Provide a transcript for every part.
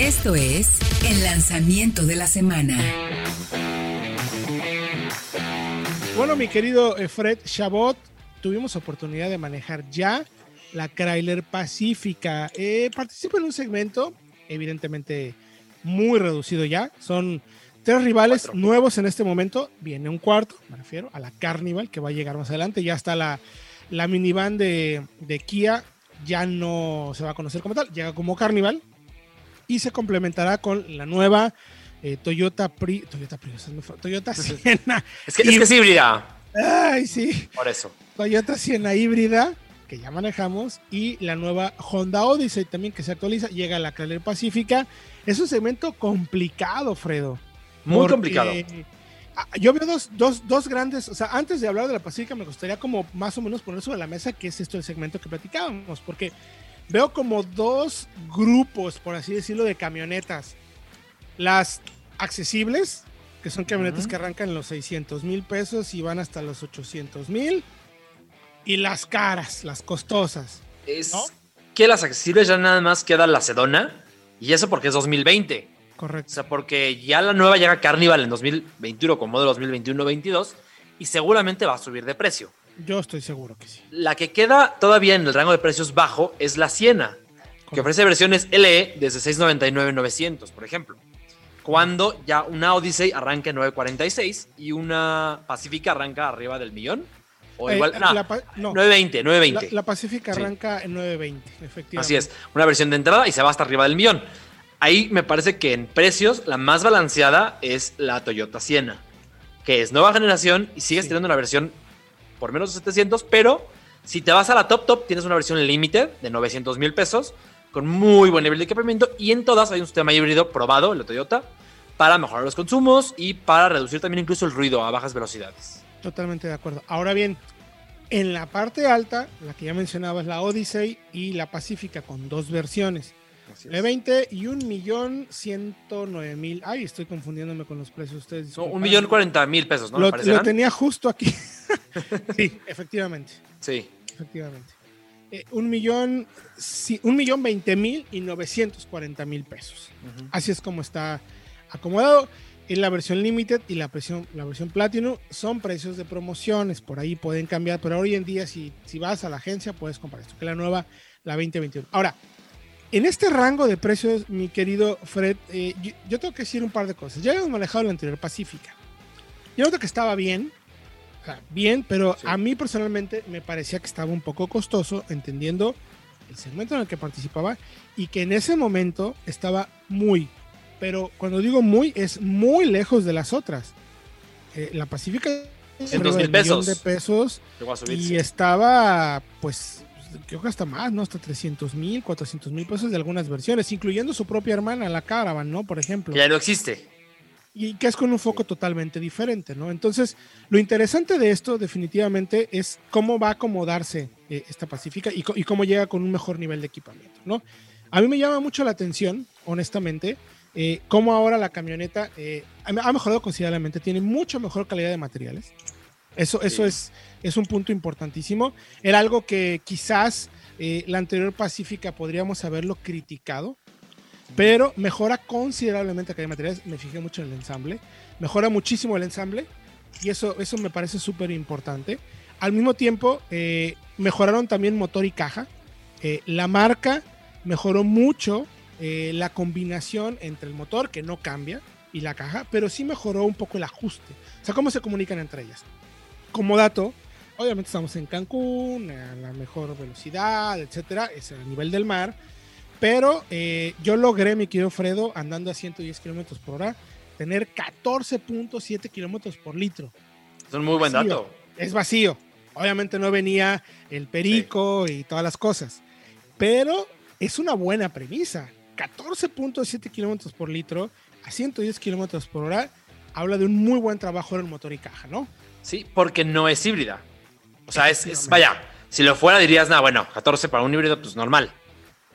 Esto es el lanzamiento de la semana. Bueno, mi querido eh, Fred Chabot, tuvimos oportunidad de manejar ya la Chrysler Pacífica. Eh, participa en un segmento, evidentemente muy reducido ya. Son tres rivales nuevos en este momento. Viene un cuarto, me refiero a la Carnival, que va a llegar más adelante. Ya está la, la minivan de, de Kia, ya no se va a conocer como tal, llega como Carnival y se complementará con la nueva eh, Toyota Pri, Toyota Prius, Toyota Siena. Es que, es que es híbrida. Ay, sí. Por eso. Toyota Siena híbrida, que ya manejamos, y la nueva Honda Odyssey también que se actualiza, llega a la Chrysler Pacífica. Es un segmento complicado, Fredo. Muy complicado. ah, Yo veo dos, dos, dos grandes, o sea, antes de hablar de la Pacífica me gustaría como más o menos poner sobre la mesa qué es esto del segmento que platicábamos, porque veo como dos grupos, por así decirlo, de camionetas. Las accesibles, que son camionetas que arrancan en los 600 mil pesos y van hasta los 800 mil. Y las caras, las costosas. Es ¿No? que las accesibles ya nada más queda la Sedona. Y eso porque es 2020. O Correcto. sea, porque ya la nueva llega Carnival en 2021 con modelo 2021-22 y seguramente va a subir de precio. Yo estoy seguro que sí. La que queda todavía en el rango de precios bajo es la Siena, que ofrece versiones LE desde 699-900, por ejemplo. Cuando ya una Odyssey arranca en 946 y una Pacífica arranca arriba del millón. O Eh, igual, no, la no, 920, la, 920. la Pacífica Sí. arranca en 920, efectivamente. Así es, una versión de entrada y se va hasta arriba del millón. Ahí me parece que en precios la más balanceada es la Toyota Siena, que es nueva generación y sigues Sí. teniendo una versión por menos de 700, pero si te vas a la top top tienes una versión limited de 900 mil pesos con muy buen nivel de equipamiento y en todas hay un sistema híbrido probado, el Toyota, para mejorar los consumos y para reducir también incluso el ruido a bajas velocidades. Totalmente de acuerdo. Ahora bien, en la parte alta, la que ya mencionabas, la Odyssey y la Pacífica con dos versiones. De 20 y un millón ciento nueve mil. Ay, estoy confundiéndome con los precios. Ustedes No, disculpen. un millón cuarenta mil pesos, ¿no? Lo, lo tenía justo aquí. sí, efectivamente. Sí. Efectivamente. Eh, un millón, sí, un millón veinte mil y novecientos cuarenta mil pesos. Ujú. Así es como está acomodado. En la versión Limited y la versión, la versión Platinum son precios de promociones, por ahí pueden cambiar, pero hoy en día si, si vas a la agencia puedes comprar esto, que la nueva, la 2021. Ahora, en este rango de precios, mi querido Fred, eh, yo, yo tengo que decir un par de cosas. Ya hemos manejado la anterior Pacífica. Yo noto que estaba bien, bien, pero Sí. a mí personalmente me parecía que estaba un poco costoso, entendiendo el segmento en el que participaba y que en ese momento estaba muy, pero cuando digo muy, es muy lejos de las otras. Eh, la Pacífica es En arriba 2,000 del millón pesos. de pesos subir, y sí. estaba, pues, creo que hasta más, ¿no? Hasta 300 mil, 400 mil pesos de algunas versiones, incluyendo su propia hermana, la Caravan, ¿no? Por ejemplo ya no existe. Y que es con un foco totalmente diferente, ¿no? Entonces, lo interesante de esto definitivamente es cómo va a acomodarse eh, esta Pacífica y, y cómo llega con un mejor nivel de equipamiento, ¿no? A mí me llama mucho la atención, honestamente, eh, cómo ahora la camioneta eh, ha mejorado considerablemente, tiene mucho mejor calidad de materiales. Eso, eso Sí. es, es un punto importantísimo. Era algo que quizás eh, la anterior Pacífica podríamos haberlo criticado, pero mejora considerablemente de materiales. Me fijé mucho en el ensamble. Mejora muchísimo el ensamble y eso, eso me parece súper importante. Al mismo tiempo, eh, mejoraron también motor y caja. Eh, la marca mejoró mucho eh, la combinación entre el motor, que no cambia, y la caja, pero sí mejoró un poco el ajuste. O sea, cómo se comunican entre ellas. Como dato, obviamente estamos en Cancún, a la mejor velocidad, etcétera, es a nivel del mar. Pero eh, yo logré, mi querido Fredo, andando a 110 kilómetros por hora, tener 14.7 kilómetros por litro. Es un muy buen Vacío. dato. Es vacío. Obviamente no venía el perico y todas las cosas. Pero es una buena premisa. 14.7 kilómetros por litro a 110 kilómetros por hora habla de un muy buen trabajo en el motor y caja, ¿no? Sí, porque no es híbrida. O sea, es, es- vaya, si lo fuera dirías, nada, bueno, 14 para un híbrido, pues normal.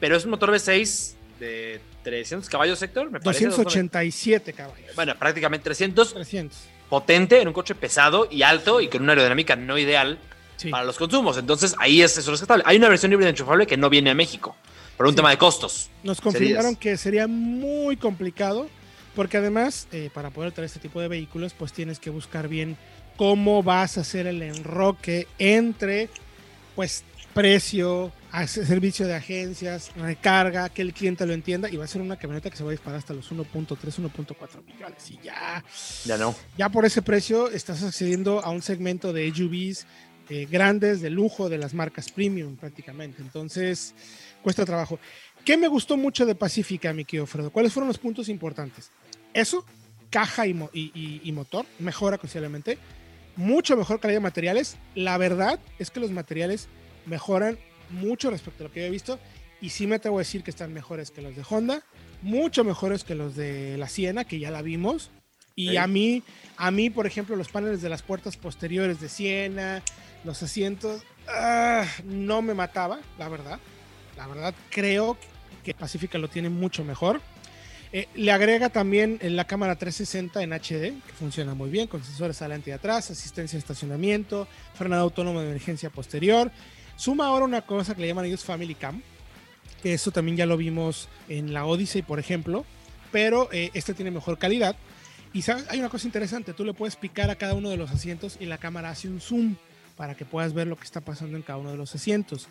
Pero es un motor V6 de 300 caballos, Héctor, me parece. 287 caballos. Bueno, prácticamente 300, 300. potente en un coche pesado y alto y con una aerodinámica no ideal Sí. para los consumos. Entonces ahí es eso rescatable. Hay una versión híbrida enchufable que no viene a México por un Sí. tema de costos. Nos confirmaron Serías. que sería muy complicado, porque además, eh, para poder traer este tipo de vehículos, pues tienes que buscar bien cómo vas a hacer el enroque entre, pues, precio, servicio de agencias, recarga, que el cliente lo entienda, y va a ser una camioneta que se va a disparar hasta los 1.3, 1.4 millones. Y ya, Ya no. ya por ese precio estás accediendo a un segmento de SUVs eh, grandes, de lujo, de las marcas premium prácticamente. Entonces, cuesta trabajo. ¿Qué me gustó mucho de Pacífica, mi querido Fredo? ¿Cuáles fueron los puntos importantes? Eso, caja y- y motor, mejora considerablemente. Mucho mejor calidad de materiales. La verdad es que los materiales mejoran mucho respecto a lo que había visto. Y sí me atrevo a decir que están mejores que los de Honda, mucho mejores que los de la Siena, que ya la vimos. Y a mí, a mí, por ejemplo, los paneles de las puertas posteriores de Siena, los asientos, ah, no me mataba, la verdad. La verdad, creo que Pacifica lo tiene mucho mejor. Eh, le agrega también eh, la cámara 360 en HD, que funciona muy bien, con sensores adelante y atrás, asistencia de estacionamiento, frenado autónomo de emergencia posterior. Suma ahora una cosa que le llaman ellos Family Cam, que eso también ya lo vimos en la Odyssey, por ejemplo, pero eh, este tiene mejor calidad. Y ¿sabes? hay una cosa interesante, tú le puedes picar a cada uno de los asientos y la cámara hace un zoom para que puedas ver lo que está pasando en cada uno de los asientos.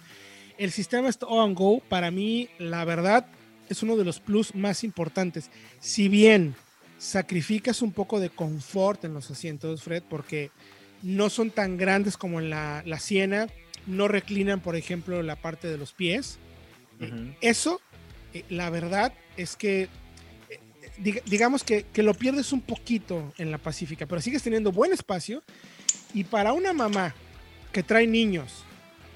El sistema Stop and Go, para mí, la verdad, es uno de los plus más importantes. Si bien sacrificas un poco de confort en los asientos, Fred, porque no son tan grandes como en la, la Siena, no reclinan, por ejemplo, la parte de los pies. Eh. Eso, eh, la verdad, es que eh, dig- digamos que, que lo pierdes un poquito en la Pacífica, pero sigues teniendo buen espacio. Y para una mamá que trae niños,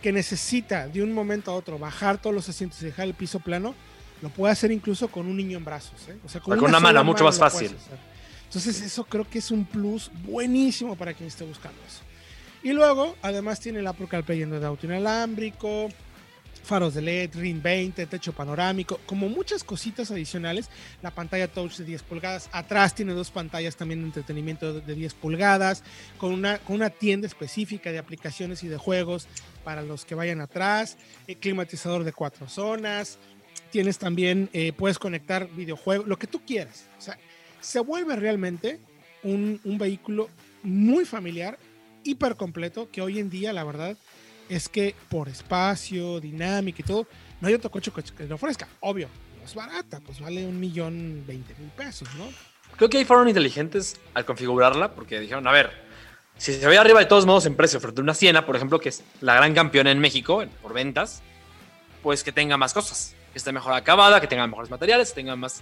que necesita de un momento a otro bajar todos los asientos y dejar el piso plano, lo puede hacer incluso con un niño en brazos. ¿eh? O sea, Con una mano, sola mucho más fácil. Entonces, eso creo que es un plus buenísimo para quien esté buscando eso. Y luego, además, tiene el Apple CarPlay en de auto inalámbrico, faros de LED, Ring 20, techo panorámico, como muchas cositas adicionales. La pantalla touch de 10 pulgadas. Atrás tiene dos pantallas también de entretenimiento de- de 10 pulgadas, con una, con una tienda específica de aplicaciones y de juegos para los que vayan atrás. eh, climatizador de cuatro zonas. Tienes también, eh, puedes conectar videojuegos, lo que tú quieras. O sea, se vuelve realmente un, un vehículo muy familiar, hiper completo, que hoy en día, la verdad, es que por espacio, dinámica y todo, no hay otro coche que lo ofrezca. Obvio, es barata, pues vale un millón veinte mil pesos, ¿no? Creo que ahí fueron inteligentes al configurarla porque dijeron, a ver, si se ve arriba de todos modos en precio frente a una Siena, por ejemplo, que es la gran campeona en México por ventas, pues que tenga más cosas, que esté mejor acabada, que tenga mejores materiales, que tenga más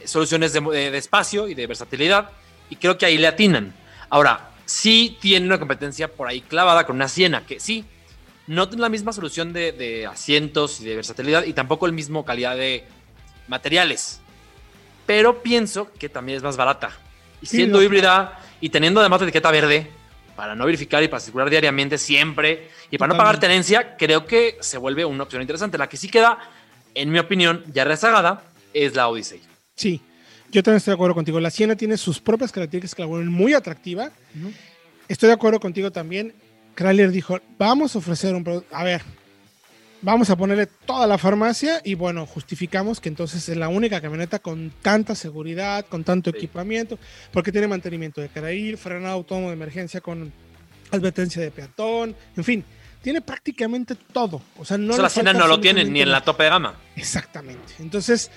eh, soluciones de, de- de espacio y de versatilidad. Y creo que ahí le atinan. Ahora, sí tiene una competencia por ahí clavada con una Siena, que sí, no tiene la misma solución de, de asientos y de versatilidad y tampoco el mismo calidad de materiales. Pero pienso que también es más barata. Y Sí, siendo lo- híbrida y teniendo además la etiqueta verde para no verificar y para circular diariamente siempre y para no pagar Totalmente. tenencia, creo que se vuelve una opción interesante. La que sí queda, en mi opinión, ya rezagada, es la Odyssey. Sí, yo también estoy de acuerdo contigo. La Siena tiene sus propias características que la vuelven muy atractiva. Estoy de acuerdo contigo también. Chrysler dijo, vamos a ofrecer un producto, a ver, vamos a ponerle toda la farmacia y bueno, justificamos que entonces es la única camioneta con tanta seguridad, con tanto Sí. equipamiento, porque tiene mantenimiento de carril, frenado autónomo de emergencia con advertencia de peatón, en fin, tiene prácticamente todo. O sea, no Eso le la Siena falta no lo tiene ni en la tope de gama. Exactamente. Entonces,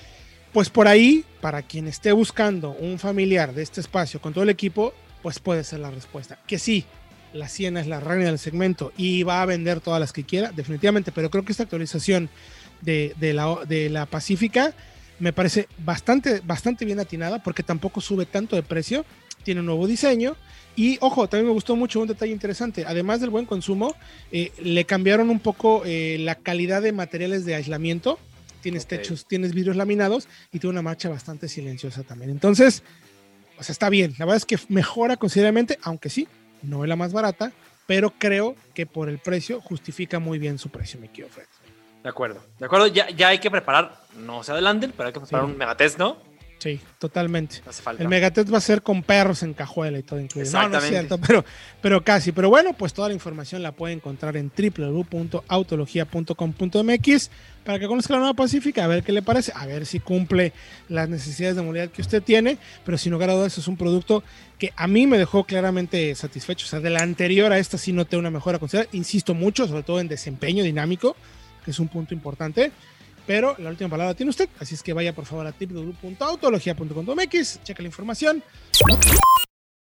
pues por ahí, para quien esté buscando un familiar de este espacio con todo el equipo, pues puede ser la respuesta. Que sí, la Siena es la reina del segmento y va a vender todas las que quiera, definitivamente, pero creo que esta actualización de, de la, de la Pacífica me parece bastante, bastante bien atinada porque tampoco sube tanto de precio, tiene un nuevo diseño y ojo, también me gustó mucho un detalle interesante, además del buen consumo, eh, le cambiaron un poco eh, la calidad de materiales de aislamiento, tienes techos, tienes vidrios laminados y tiene una marcha bastante silenciosa también. Entonces, o sea, está bien, la verdad es que mejora considerablemente, aunque sí, no es la más barata, pero creo que por el precio justifica muy bien su precio, mi querido Fred. De acuerdo. De acuerdo, ya, ya hay que preparar, no se adelanten, pero hay que preparar Sí. un megatest, ¿no? Sí, totalmente. Hace falta. El Megatest va a ser con perros en cajuela y todo incluido. No, no es cierto, pero, pero casi. Pero bueno, pues toda la información la puede encontrar en www.autologia.com.mx para que conozca la nueva Pacífica, a ver qué le parece, a ver si cumple las necesidades de movilidad que usted tiene. Pero sin lugar a dudas, es un producto que a mí me dejó claramente satisfecho. O sea, de la anterior a esta sí noté una mejora considerable. Insisto mucho, sobre todo en desempeño dinámico, que es un punto importante. Pero la última palabra tiene usted, así es que vaya por favor a www.autologia.com.mx, checa la información